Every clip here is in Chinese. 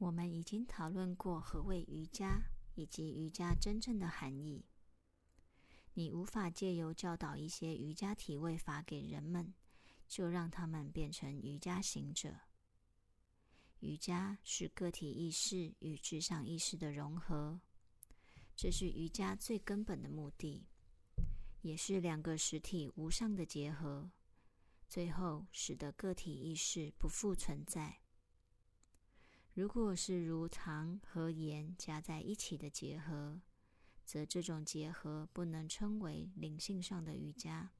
我们已经讨论过何谓瑜伽，以及瑜伽真正的含义。你无法借由教导一些瑜伽体位法给人们，就让他们变成瑜伽行者。瑜伽是个体意识与至上意识的融合，这是瑜伽最根本的目的，也是两个实体无上的结合，最后使得个体意识不复存在。如果是如糖和盐加在一起的结合，则这种结合不能称为灵性上的瑜伽。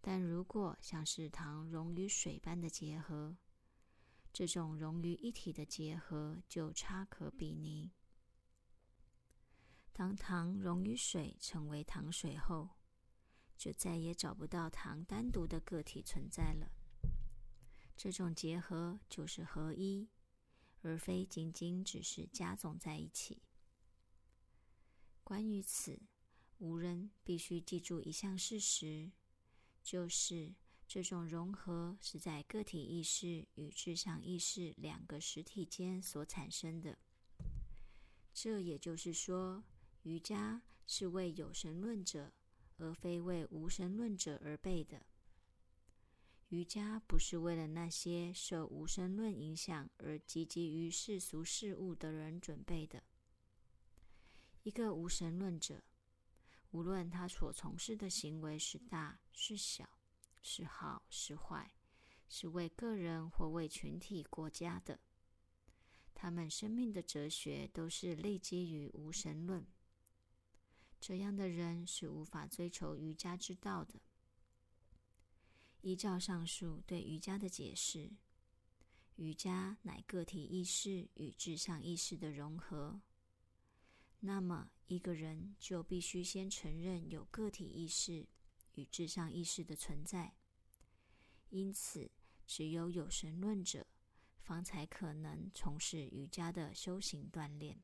但如果像是糖溶于水般的结合，这种融于一体的结合就差可比拟。当糖溶于水成为糖水后，就再也找不到糖单独的个体存在了。这种结合就是合一。而非仅仅只是加总在一起。关于此，无人必须记住一项事实，就是这种融合是在个体意识与至上意识两个实体间所产生的。这也就是说，瑜伽是为有神论者，而非为无神论者而备的。瑜伽不是为了那些受无神论影响而汲汲于世俗事物的人准备的。一个无神论者，无论他所从事的行为是大是小，是好是坏，是为个人或为群体、国家的，他们生命的哲学都是立基于无神论。这样的人是无法追求瑜伽之道的。依照上述对瑜伽的解释，瑜伽乃个体意识与至上意识的融合。那么，一个人就必须先承认有个体意识与至上意识的存在。因此，只有有神论者方才可能从事瑜伽的修行锻炼。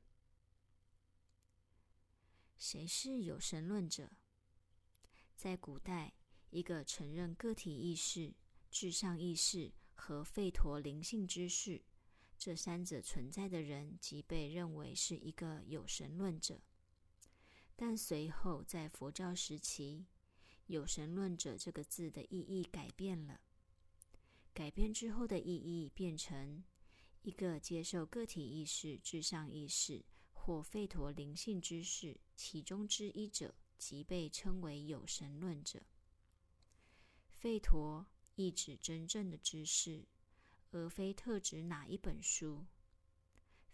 谁是有神论者？在古代。一个承认个体意识、至上意识和吠陀灵性知识这三者存在的人，即被认为是一个有神论者。但随后在佛教时期，“有神论者”这个字的意义改变了。改变之后的意义变成一个接受个体意识、至上意识或吠陀灵性知识其中之一者，即被称为有神论者。吠陀意指真正的知识，而非特指哪一本书。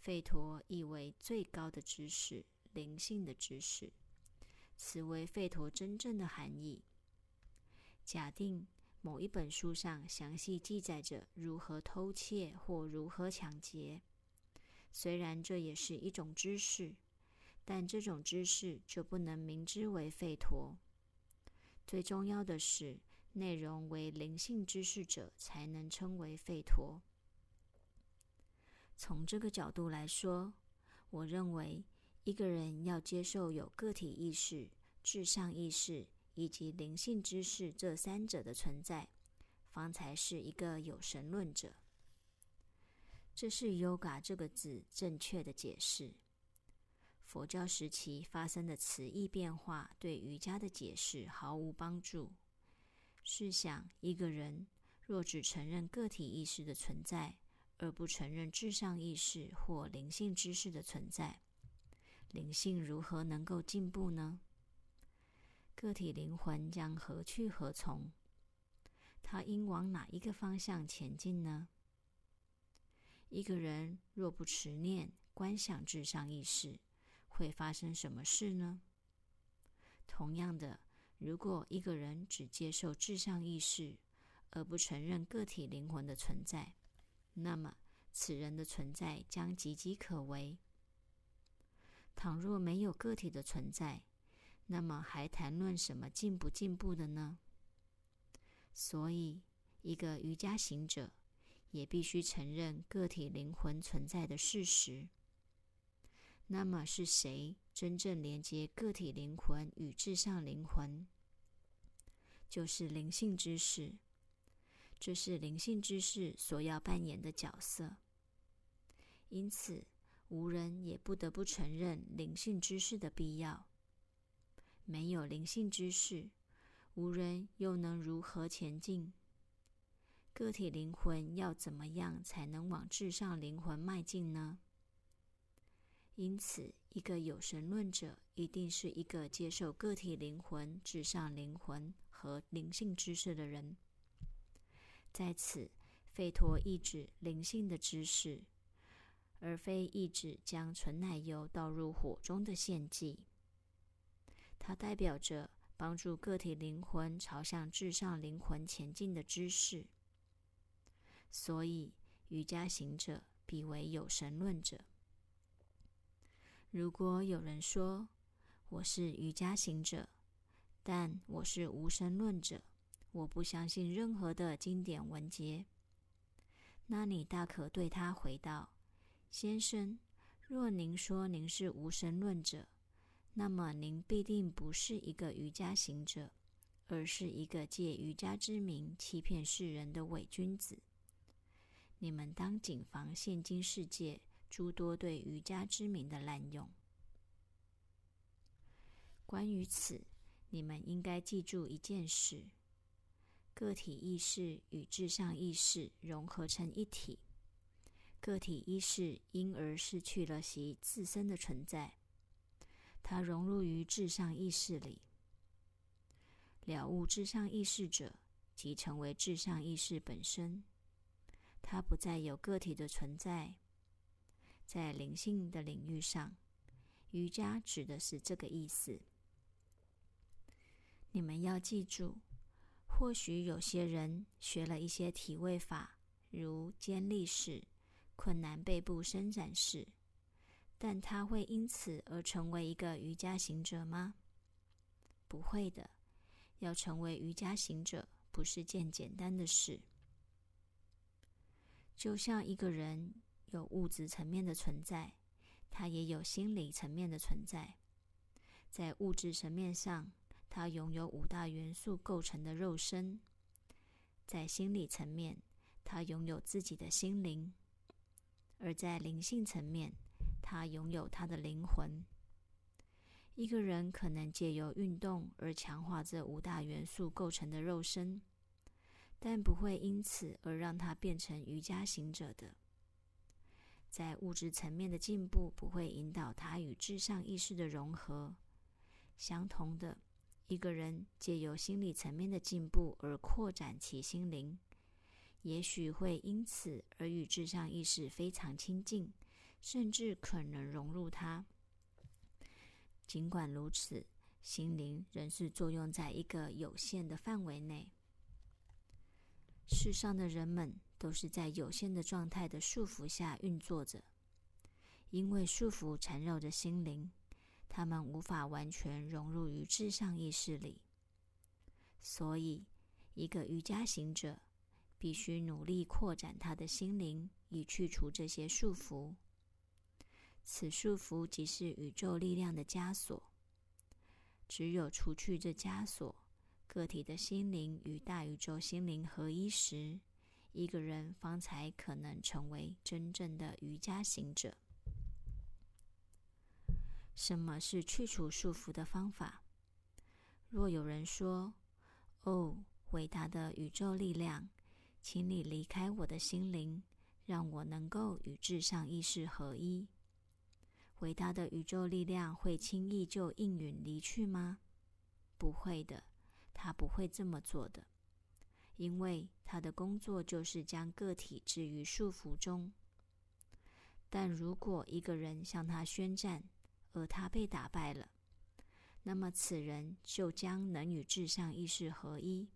吠陀意为最高的知识、灵性的知识，此为吠陀真正的含义。假定某一本书上详细记载着如何偷窃或如何抢劫，虽然这也是一种知识，但这种知识就不能明知为吠陀。最重要的是。内容为灵性知识者才能称为吠陀。从这个角度来说，我认为一个人要接受有个体意识、至上意识以及灵性知识这三者的存在，方才是一个有神论者。这是 “yoga” 这个字正确的解释。佛教时期发生的词义变化对瑜伽的解释毫无帮助。试想，一个人若只承认个体意识的存在，而不承认至上意识或灵性知识的存在，灵性如何能够进步呢？个体灵魂将何去何从？它应往哪一个方向前进呢？一个人若不持念、观想至上意识，会发生什么事呢？同样的。如果一个人只接受至上意识，而不承认个体灵魂的存在，那么此人的存在将岌岌可危。倘若没有个体的存在，那么还谈论什么进不进步的呢？所以，一个瑜伽行者也必须承认个体灵魂存在的事实。那么是谁真正连接个体灵魂与至上灵魂？就是灵性知识，这是灵性知识所要扮演的角色。因此无人也不得不承认灵性知识的必要。没有灵性知识，无人又能如何前进？个体灵魂要怎么样才能往至上灵魂迈进呢？因此，一个有神论者一定是一个接受个体灵魂、至上灵魂和灵性知识的人。在此，费陀意指灵性的知识，而非意指将纯奶油倒入火中的献祭。它代表着帮助个体灵魂朝向至上灵魂前进的知识。所以，瑜伽行者必为有神论者。如果有人说我是瑜伽行者，但我是无神论者，我不相信任何的经典文节，那你大可对他回道：“先生，若您说您是无神论者，那么您必定不是一个瑜伽行者，而是一个借瑜伽之名欺骗世人的伪君子。你们当谨防现今世界。”诸多对瑜伽之名的滥用。关于此，你们应该记住一件事：个体意识与至上意识融合成一体，个体意识因而失去了其自身的存在，它融入于至上意识里。了悟至上意识者，即成为至上意识本身，它不再有个体的存在。在灵性的领域上，瑜伽指的是这个意思。你们要记住，或许有些人学了一些体位法，如肩立式、困难背部伸展式，但他会因此而成为一个瑜伽行者吗？不会的。要成为瑜伽行者，不是件简单的事。就像一个人。有物质层面的存在，它也有心理层面的存在。在物质层面上，它拥有五大元素构成的肉身；在心理层面，它拥有自己的心灵；而在灵性层面，它拥有他的灵魂。一个人可能借由运动而强化这五大元素构成的肉身，但不会因此而让他变成瑜伽行者的。在物质层面的进步不会引导他与至上意识的融合。相同的，一个人借由心理层面的进步而扩展其心灵，也许会因此而与至上意识非常亲近，甚至可能融入它。尽管如此，心灵仍是作用在一个有限的范围内。世上的人们。都是在有限的状态的束缚下运作着，因为束缚缠绕着心灵，他们无法完全融入于至上意识里。所以，一个瑜伽行者必须努力扩展他的心灵，以去除这些束缚。此束缚即是宇宙力量的枷锁。只有除去这枷锁，个体的心灵与大宇宙心灵合一时。一个人方才可能成为真正的瑜伽行者。什么是去除束缚的方法？若有人说：“哦，伟大的宇宙力量，请你离开我的心灵，让我能够与至上意识合一。”伟大的宇宙力量会轻易就应允离去吗？不会的，他不会这么做的。因为他的工作就是将个体置于束缚中。但如果一个人向他宣战，而他被打败了，那么此人就将能与至上意识合一。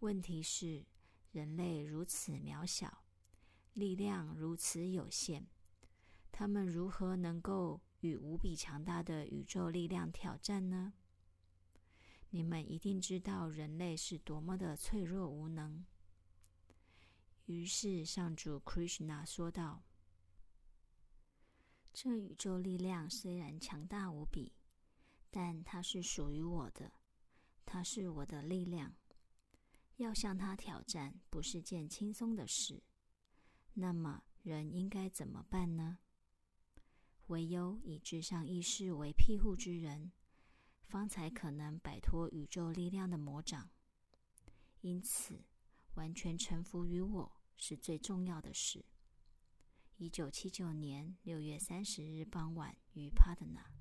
问题是，人类如此渺小，力量如此有限，他们如何能够与无比强大的宇宙力量挑战呢？你们一定知道人类是多么的脆弱无能。于是上主 Krishna 说道：“这宇宙力量虽然强大无比，但它是属于我的，它是我的力量。要向它挑战不是件轻松的事。那么，人应该怎么办呢？唯有以至上意识为庇护之人，方才可能摆脱宇宙力量的魔掌。因此，完全臣服于我是最重要的事。一九七九年六月三十日傍晚于帕德纳。